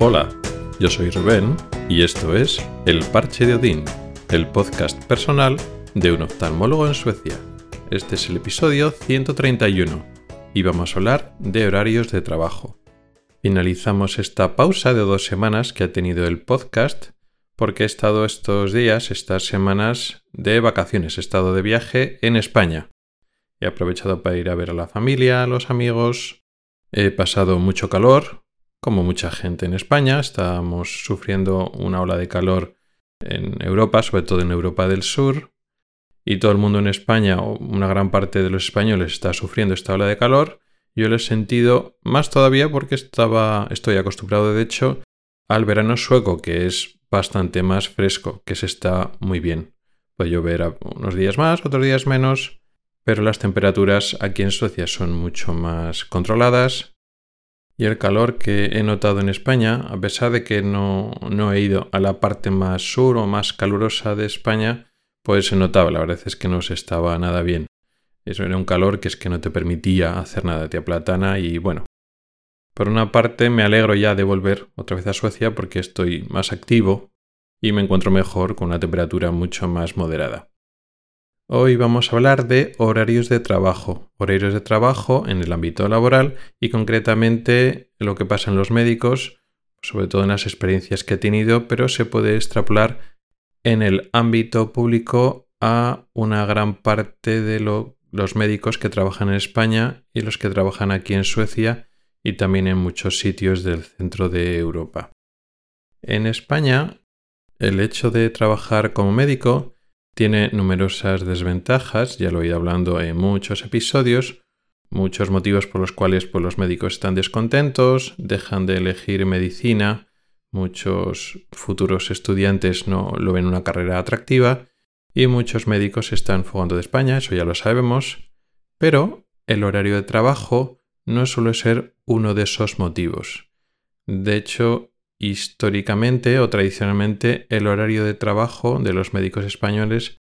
Hola, yo soy Rubén y esto es El Parche de Odín, el podcast personal de un oftalmólogo en Suecia. Este es el episodio 131 y vamos a hablar de horarios de trabajo. Finalizamos esta pausa de dos semanas que ha tenido el podcast porque he estado estos días, estas semanas de vacaciones, he estado de viaje en España. He aprovechado para ir a ver a la familia, a los amigos. He pasado mucho calor, como mucha gente en España. Estamos sufriendo una ola de calor en Europa, sobre todo en Europa del Sur. Y todo el mundo en España, o una gran parte de los españoles, está sufriendo esta ola de calor. Yo lo he sentido más todavía porque estaba, estoy acostumbrado, de hecho, al verano sueco, que es bastante más fresco, que se está muy bien. Puede llover unos días más, otros días menos, pero las temperaturas aquí en Suecia son mucho más controladas. Y el calor que he notado en España, a pesar de que no, no he ido a la parte más sur o más calurosa de España, pues se notaba, la verdad es que no se estaba nada bien. Eso era un calor que es que no te permitía hacer nada, te aplatana y bueno, por una parte, me alegro ya de volver otra vez a Suecia porque estoy más activo y me encuentro mejor con una temperatura mucho más moderada. Hoy vamos a hablar de horarios de trabajo, horarios de trabajo en el ámbito laboral y concretamente lo que pasa en los médicos, sobre todo en las experiencias que he tenido, pero se puede extrapolar en el ámbito público a una gran parte de los médicos que trabajan en España y los que trabajan aquí en Suecia y también en muchos sitios del centro de Europa. En España, el hecho de trabajar como médico tiene numerosas desventajas, ya lo he ido hablando en muchos episodios, muchos motivos por los cuales pues, los médicos están descontentos, dejan de elegir medicina, muchos futuros estudiantes no lo ven una carrera atractiva y muchos médicos están fugando de España, eso ya lo sabemos, pero el horario de trabajo no suele ser uno de esos motivos. De hecho, históricamente o tradicionalmente el horario de trabajo de los médicos españoles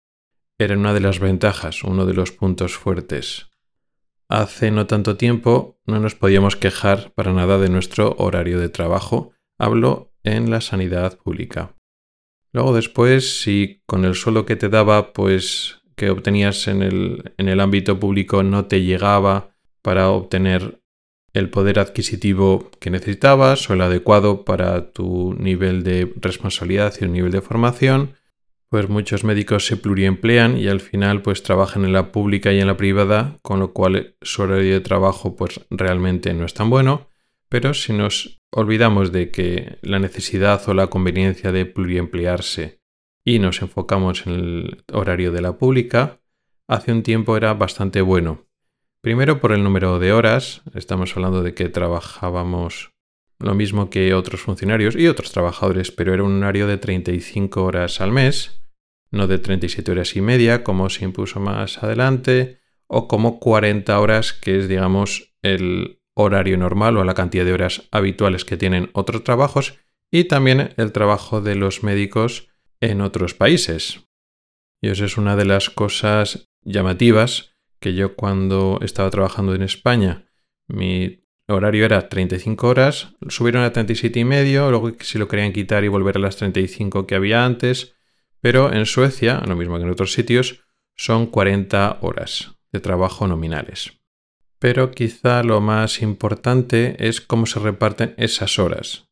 era una de las ventajas, uno de los puntos fuertes. Hace no tanto tiempo no nos podíamos quejar para nada de nuestro horario de trabajo, hablo en la sanidad pública. Luego después, si con el suelo que te daba, pues que obtenías en el, en el ámbito público no te llegaba para obtener el poder adquisitivo que necesitabas o el adecuado para tu nivel de responsabilidad y un nivel de formación, pues muchos médicos se pluriemplean y al final pues trabajan en la pública y en la privada, con lo cual su horario de trabajo pues realmente no es tan bueno, pero si nos olvidamos de que la necesidad o la conveniencia de pluriemplearse y nos enfocamos en el horario de la pública, hace un tiempo era bastante bueno, Primero por el número de horas, estamos hablando de que trabajábamos lo mismo que otros funcionarios y otros trabajadores, pero era un horario de 35 horas al mes, no de 37 horas y media, como se impuso más adelante, o como 40 horas, que es, digamos, el horario normal o la cantidad de horas habituales que tienen otros trabajos, y también el trabajo de los médicos en otros países. Y eso es una de las cosas llamativas que yo cuando estaba trabajando en España, mi horario era 35 horas, subieron a 37 y medio, luego si lo querían quitar y volver a las 35 que había antes, pero en Suecia, lo mismo que en otros sitios, son 40 horas de trabajo nominales. Pero quizá lo más importante es cómo se reparten esas horas.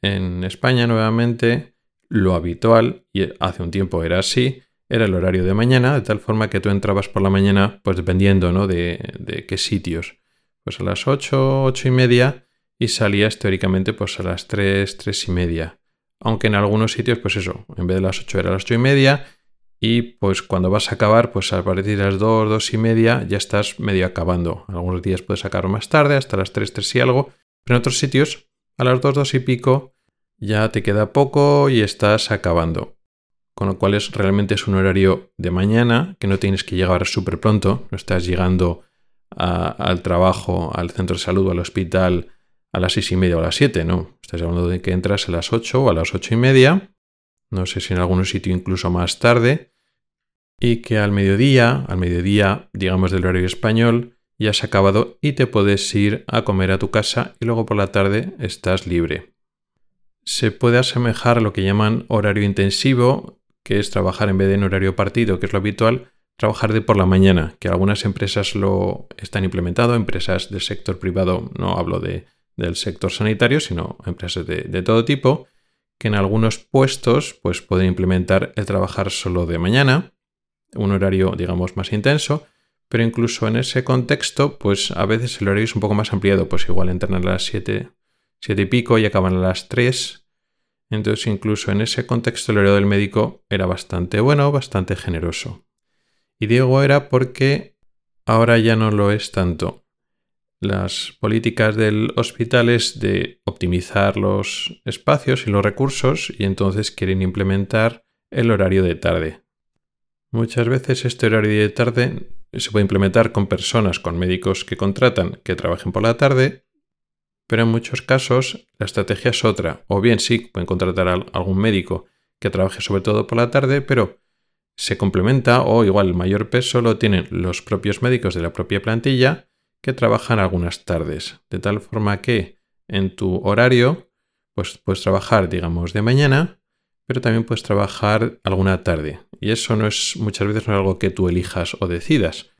En España, nuevamente, lo habitual, y hace un tiempo era así, era el horario de mañana, de tal forma que tú entrabas por la mañana, pues dependiendo ¿no? de, de qué sitios. Pues a las 8, 8 y media y salías teóricamente pues a las 3, 3 y media. Aunque en algunos sitios, pues eso, en vez de las 8 era las 8 y media y pues cuando vas a acabar, pues a partir de las 2, 2 y media ya estás medio acabando. Algunos días puedes sacar más tarde, hasta las 3, 3 y algo, pero en otros sitios a las 2, 2 y pico ya te queda poco y estás acabando con lo cual es realmente es un horario de mañana que no tienes que llegar súper pronto, no estás llegando al trabajo, al centro de salud al hospital a las seis y media o a las siete, no, estás hablando de que entras a las ocho o a las ocho y media, no sé si en algún sitio incluso más tarde, y que al mediodía, al mediodía, digamos del horario español, ya has acabado y te puedes ir a comer a tu casa y luego por la tarde estás libre. se puede asemejar a lo que llaman horario intensivo, que es trabajar en vez de en horario partido, que es lo habitual, trabajar de por la mañana, que algunas empresas lo están implementando, empresas del sector privado, no hablo de, del sector sanitario, sino empresas de, de, todo tipo, que en algunos puestos pues, pueden implementar el trabajar solo de mañana, un horario digamos más intenso, pero incluso en ese contexto, pues a veces el horario es un poco más ampliado, pues igual entran a las 7, 7 y pico y acaban a las 3. Entonces incluso en ese contexto el horario del médico era bastante bueno, bastante generoso. Y digo era porque ahora ya no lo es tanto. Las políticas del hospital es de optimizar los espacios y los recursos y entonces quieren implementar el horario de tarde. Muchas veces este horario de tarde se puede implementar con personas, con médicos que contratan que trabajen por la tarde, pero en muchos casos la estrategia es otra. O bien sí, pueden contratar a algún médico que trabaje sobre todo por la tarde, pero se complementa o igual el mayor peso lo tienen los propios médicos de la propia plantilla que trabajan algunas tardes. De tal forma que en tu horario pues puedes trabajar, digamos, de mañana, pero también puedes trabajar alguna tarde. Y eso no es muchas veces no es algo que tú elijas o decidas.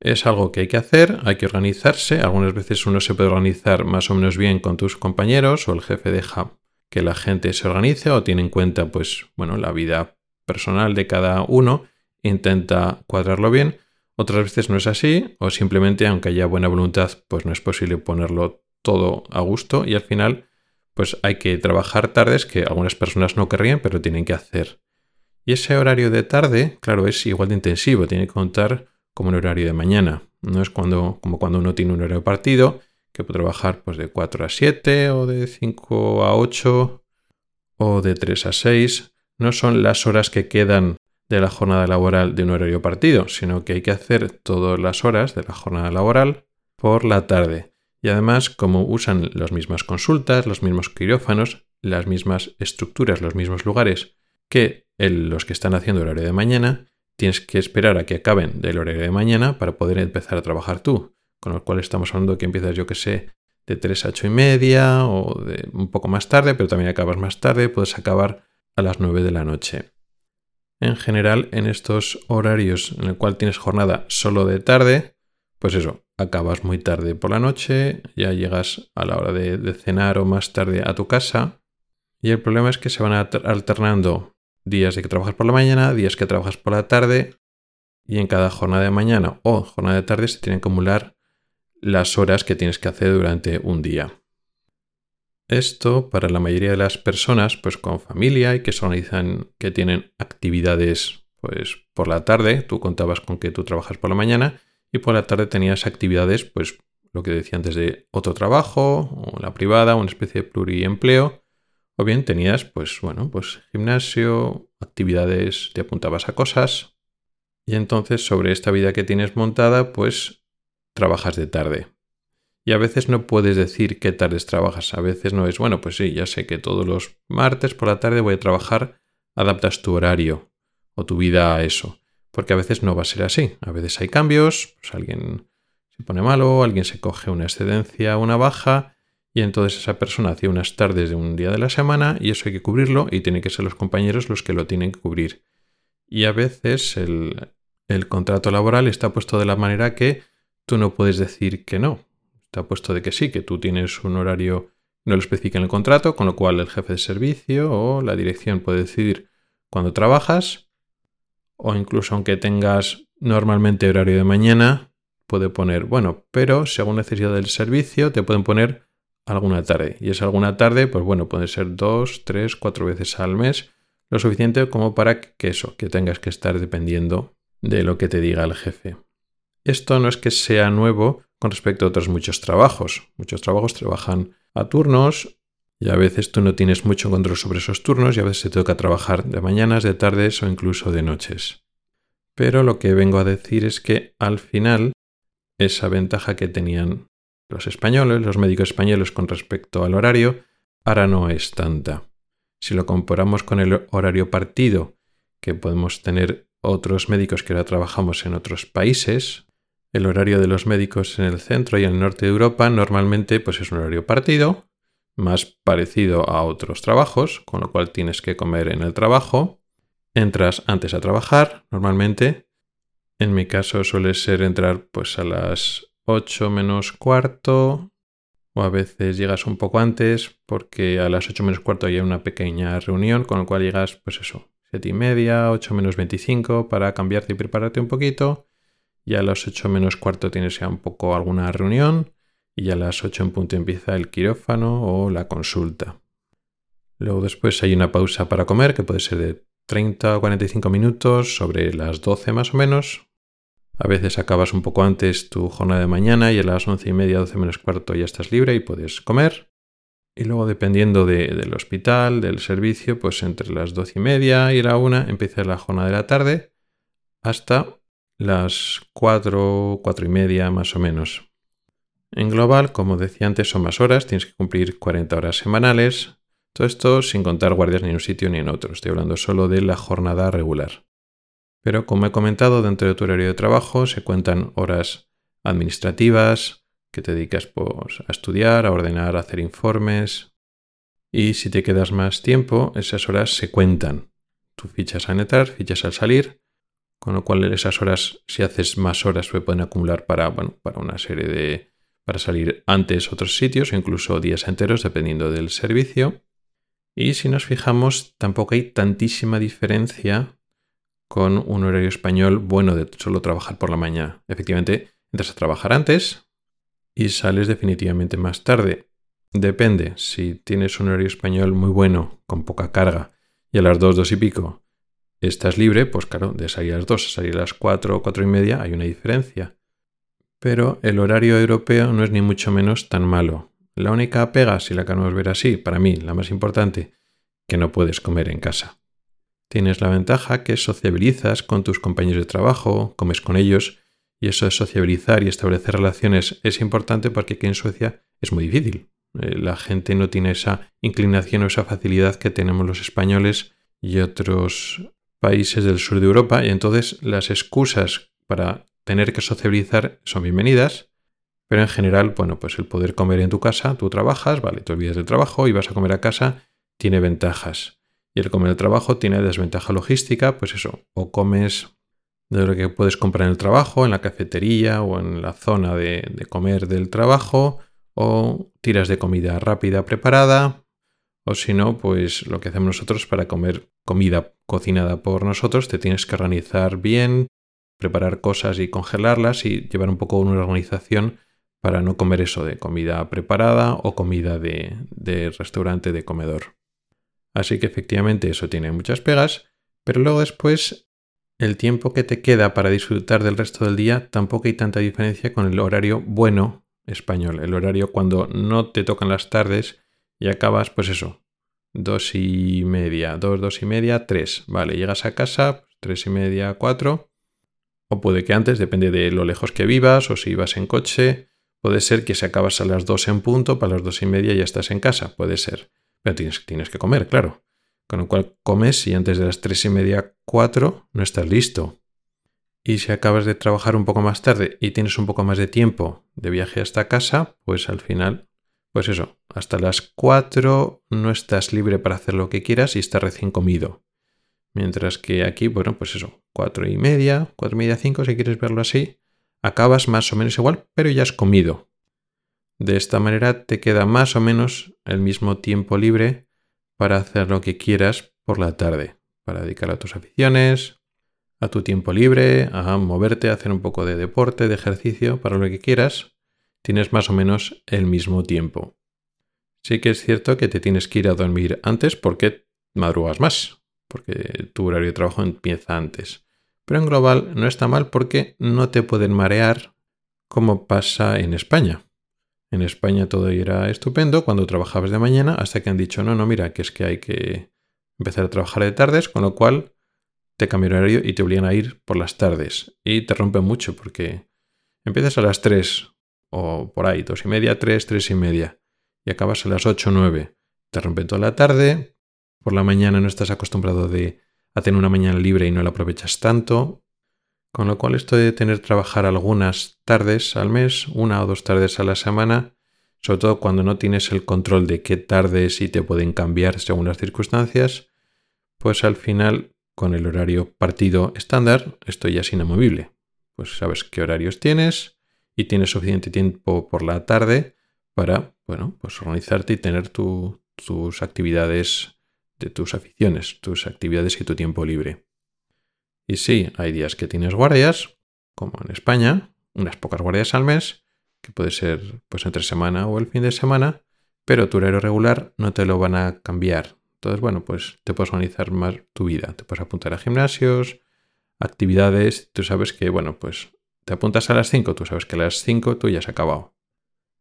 Es algo que hay que hacer, hay que organizarse. Algunas veces uno se puede organizar más o menos bien con tus compañeros o el jefe deja que la gente se organice o tiene en cuenta pues bueno, la vida personal de cada uno, intenta cuadrarlo bien. Otras veces no es así o simplemente aunque haya buena voluntad pues no es posible ponerlo todo a gusto y al final pues hay que trabajar tardes que algunas personas no querrían, pero tienen que hacer. Y ese horario de tarde, claro, es igual de intensivo, tiene que contar como un horario de mañana. No es cuando, como cuando uno tiene un horario partido, que puede trabajar pues, de 4 a 7 o de 5 a 8 o de 3 a 6. No son las horas que quedan de la jornada laboral de un horario partido, sino que hay que hacer todas las horas de la jornada laboral por la tarde. Y además, como usan las mismas consultas, los mismos quirófanos, las mismas estructuras, los mismos lugares que los que están haciendo horario de mañana, tienes que esperar a que acaben del horario de mañana para poder empezar a trabajar tú. Con lo cual estamos hablando que empiezas, yo que sé, de 3 a 8 y media o de un poco más tarde, pero también acabas más tarde, puedes acabar a las 9 de la noche. En general, en estos horarios en el cual tienes jornada solo de tarde, pues eso, acabas muy tarde por la noche, ya llegas a la hora de, cenar o más tarde a tu casa. Y el problema es que se van alternando días de que trabajas por la mañana, días que trabajas por la tarde, y en cada jornada de mañana o jornada de tarde se tienen que acumular las horas que tienes que hacer durante un día. Esto para la mayoría de las personas, pues con familia y que se organizan, que tienen actividades pues por la tarde, tú contabas con que tú trabajas por la mañana, y por la tarde tenías actividades, pues lo que decía antes de otro trabajo, o la privada, una especie de pluriempleo, o bien tenías, pues bueno, pues gimnasio, actividades, te apuntabas a cosas, y entonces sobre esta vida que tienes montada, pues trabajas de tarde. Y a veces no puedes decir qué tardes trabajas, a veces no es, bueno, pues sí, ya sé que todos los martes por la tarde voy a trabajar, adaptas tu horario o tu vida a eso porque a veces no va a ser así. A veces hay cambios, pues alguien se pone malo, alguien se coge una excedencia, una baja, y entonces esa persona hace unas tardes de un día de la semana y eso hay que cubrirlo y tienen que ser los compañeros los que lo tienen que cubrir. Y a veces el, el contrato laboral está puesto de la manera que tú no puedes decir que no. Está puesto de que sí, que tú tienes un horario, no lo especifica en el contrato, con lo cual el jefe de servicio o la dirección puede decidir cuándo trabajas o incluso aunque tengas normalmente horario de mañana, puede poner, bueno, pero según necesidad del servicio te pueden poner alguna tarde. Y es alguna tarde, pues bueno, puede ser dos, tres, cuatro veces al mes, lo suficiente como para que eso, que tengas que estar dependiendo de lo que te diga el jefe. Esto no es que sea nuevo con respecto a otros muchos trabajos. Muchos trabajos trabajan a turnos y a veces tú no tienes mucho control sobre esos turnos y a veces te toca trabajar de mañanas, de tardes o incluso de noches. Pero lo que vengo a decir es que al final esa ventaja que tenían los españoles, los médicos españoles con respecto al horario, ahora no es tanta. Si lo comparamos con el horario partido que podemos tener otros médicos que ahora trabajamos en otros países, el horario de los médicos en el centro y en el norte de Europa normalmente pues es un horario partido, más parecido a otros trabajos, con lo cual tienes que comer en el trabajo. Entras antes a trabajar, normalmente. En mi caso suele ser entrar pues a las 8 menos cuarto, o a veces llegas un poco antes porque a las 8 menos cuarto hay una pequeña reunión, con lo cual llegas, pues eso, 7 y media, 8 menos 25 para cambiarte y prepararte un poquito. Y a las 8 menos cuarto tienes ya un poco alguna reunión y a las 8 en punto empieza el quirófano o la consulta. Luego después hay una pausa para comer que puede ser de 30 o 45 minutos, sobre las 12 más o menos. A veces acabas un poco antes tu jornada de mañana y a las 11 y media, 12 menos cuarto ya estás libre y puedes comer. Y luego dependiendo del hospital, del servicio, pues entre las 12 y media y la 1 empieza la jornada de la tarde hasta las 4, 4 y media más o menos. En global, como decía antes, son más horas, tienes que cumplir 40 horas semanales. Todo esto sin contar guardias ni en un sitio ni en otro. Estoy hablando solo de la jornada regular. Pero como he comentado, dentro de tu horario de trabajo se cuentan horas administrativas que te dedicas pues, a estudiar, a ordenar, a hacer informes. Y si te quedas más tiempo, esas horas se cuentan. Tú fichas al entrar, fichas al salir, con lo cual esas horas, si haces más horas, se pueden acumular para, bueno, para una serie de, para salir antes otros sitios, incluso días enteros, dependiendo del servicio. Y si nos fijamos, tampoco hay tantísima diferencia con un horario español bueno de solo trabajar por la mañana. Efectivamente, entras a trabajar antes y sales definitivamente más tarde. Depende, si tienes un horario español muy bueno, con poca carga, y a las 2, 2 y pico estás libre, pues claro, de salir a las 2 a salir a las 4, 4 y media hay una diferencia. Pero el horario europeo no es ni mucho menos tan malo. La única pega, si la queremos ver así, para mí la más importante, que no puedes comer en casa. Tienes la ventaja que sociabilizas con tus compañeros de trabajo, comes con ellos, y eso de sociabilizar y establecer relaciones es importante porque aquí en Suecia es muy difícil. Eh, la gente no tiene esa inclinación o esa facilidad que tenemos los españoles y otros países del sur de Europa, y entonces las excusas para tener que sociabilizar son bienvenidas, pero en general, bueno, pues el poder comer en tu casa, tú trabajas, vale, te olvidas del trabajo y vas a comer a casa, tiene ventajas. Y el comer el trabajo tiene desventaja logística, pues eso, o comes de lo que puedes comprar en el trabajo, en la cafetería o en la zona de, comer del trabajo, o tiras de comida rápida preparada, o si no, pues lo que hacemos nosotros para comer comida cocinada por nosotros, te tienes que organizar bien, preparar cosas y congelarlas y llevar un poco una organización para no comer eso de comida preparada o comida de restaurante de comedor. Así que efectivamente eso tiene muchas pegas, pero luego después el tiempo que te queda para disfrutar del resto del día tampoco hay tanta diferencia con el horario bueno español, el horario cuando no te tocan las tardes y acabas pues eso, dos y media, dos, dos y media, tres, vale, llegas a casa, tres y media, cuatro, o puede que antes, depende de lo lejos que vivas o si ibas en coche. Puede ser que si acabas a las dos en punto, para las dos y media ya estás en casa. Puede ser. Pero tienes, que comer, claro. Con lo cual comes y antes de las tres y media, cuatro, no estás listo. Y si acabas de trabajar un poco más tarde y tienes un poco más de tiempo de viaje hasta casa, pues al final, pues eso, hasta las cuatro no estás libre para hacer lo que quieras y estás recién comido. Mientras que aquí, bueno, pues eso, cuatro y media, cuatro y media, cinco, si quieres verlo así, acabas más o menos igual, pero ya has comido. De esta manera te queda más o menos el mismo tiempo libre para hacer lo que quieras por la tarde, para dedicar a tus aficiones, a tu tiempo libre, a moverte, a hacer un poco de deporte, de ejercicio, para lo que quieras, tienes más o menos el mismo tiempo. Sí que es cierto que te tienes que ir a dormir antes porque madrugas más, porque tu horario de trabajo empieza antes. Pero en global no está mal porque no te pueden marear como pasa en España. En España todo era estupendo cuando trabajabas de mañana hasta que han dicho, no, no, mira, que es que hay que empezar a trabajar de tardes, con lo cual te cambian horario y te obligan a ir por las tardes. Y te rompen mucho porque empiezas a las 3 o por ahí, dos y media, 3, 3 y media, y acabas a las 8 o 9. Te rompen toda la tarde, por la mañana no estás acostumbrado de, a tener una mañana libre y no la aprovechas tanto. Con lo cual esto de tener trabajar algunas tardes al mes, una o dos tardes a la semana, sobre todo cuando no tienes el control de qué tardes y te pueden cambiar según las circunstancias, pues al final con el horario partido estándar esto ya es inamovible. Pues sabes qué horarios tienes y tienes suficiente tiempo por la tarde para, bueno, pues organizarte y tener tus actividades de tus aficiones, tus actividades y tu tiempo libre. Y sí, hay días que tienes guardias, como en España, unas pocas guardias al mes, que puede ser pues entre semana o el fin de semana, pero tu horario regular no te lo van a cambiar. Entonces, bueno, pues te puedes organizar más tu vida. Te puedes apuntar a gimnasios, actividades. Tú sabes que, bueno, pues te apuntas a las 5, tú sabes que a las 5 tú ya has acabado.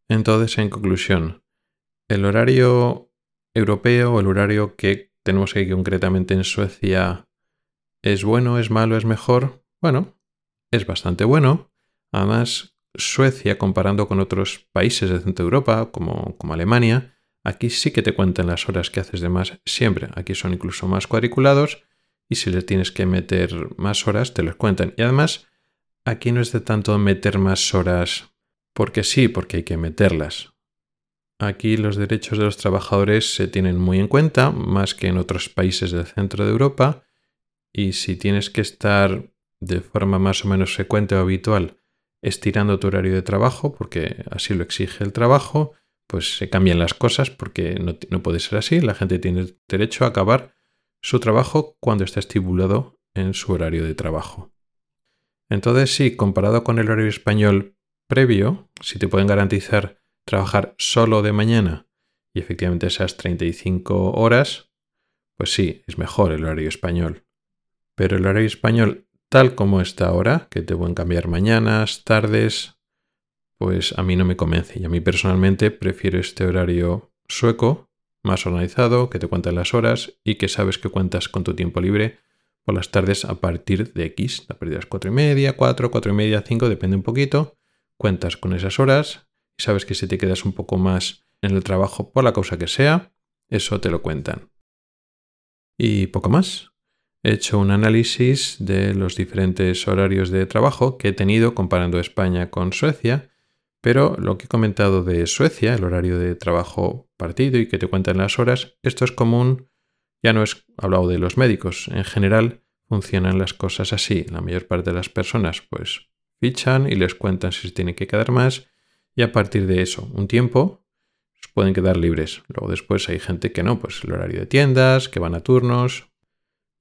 Entonces, en conclusión, el horario europeo, el horario que tenemos aquí concretamente en Suecia, ¿es bueno, es malo, es mejor? Bueno, es bastante bueno. Además, Suecia, comparando con otros países de Centro Europa, como, como Alemania, aquí sí que te cuentan las horas que haces de más siempre. Aquí son incluso más cuadriculados y si le tienes que meter más horas, te los cuentan. Y además, aquí no es de tanto meter más horas porque sí, porque hay que meterlas. Aquí los derechos de los trabajadores se tienen muy en cuenta, más que en otros países del centro de Europa, y si tienes que estar de forma más o menos frecuente o habitual estirando tu horario de trabajo, porque así lo exige el trabajo, pues se cambian las cosas porque no, no puede ser así. La gente tiene derecho a acabar su trabajo cuando está estipulado en su horario de trabajo. Entonces, sí, comparado con el horario español previo, si te pueden garantizar trabajar solo de mañana y efectivamente esas 35 horas, pues sí, es mejor el horario español. Pero el horario español tal como está ahora, que te pueden cambiar mañanas, tardes, pues a mí no me convence. Y a mí personalmente prefiero este horario sueco, más organizado, que te cuentan las horas y que sabes que cuentas con tu tiempo libre por las tardes a partir de X. A partir de las 4 y media, 4, 4 y media, 5, depende un poquito. Cuentas con esas horas y sabes que si te quedas un poco más en el trabajo por la causa que sea, eso te lo cuentan. Y poco más he hecho un análisis de los diferentes horarios de trabajo que he tenido comparando España con Suecia, pero lo que he comentado de Suecia, el horario de trabajo partido y que te cuentan las horas, esto es común, ya no es hablado de los médicos, en general funcionan las cosas así. La mayor parte de las personas pues fichan y les cuentan si se tiene que quedar más y a partir de eso, un tiempo, pueden quedar libres. Luego después hay gente que no, pues el horario de tiendas, que van a turnos,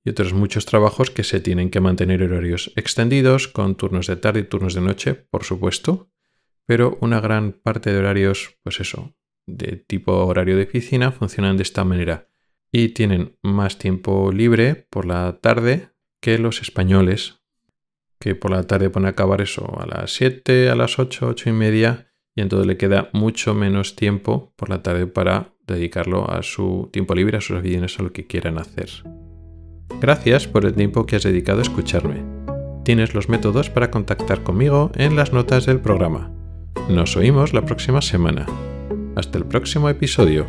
y otros muchos trabajos que se tienen que mantener horarios extendidos, con turnos de tarde y turnos de noche, por supuesto, pero una gran parte de horarios, pues eso, de tipo horario de oficina, funcionan de esta manera y tienen más tiempo libre por la tarde que los españoles, que por la tarde pone a acabar eso a las 7, a las 8, 8 y media, y entonces le queda mucho menos tiempo por la tarde para dedicarlo a su tiempo libre, a sus aficiones, a lo que quieran hacer. Gracias por el tiempo que has dedicado a escucharme. Tienes los métodos para contactar conmigo en las notas del programa. Nos oímos la próxima semana. Hasta el próximo episodio.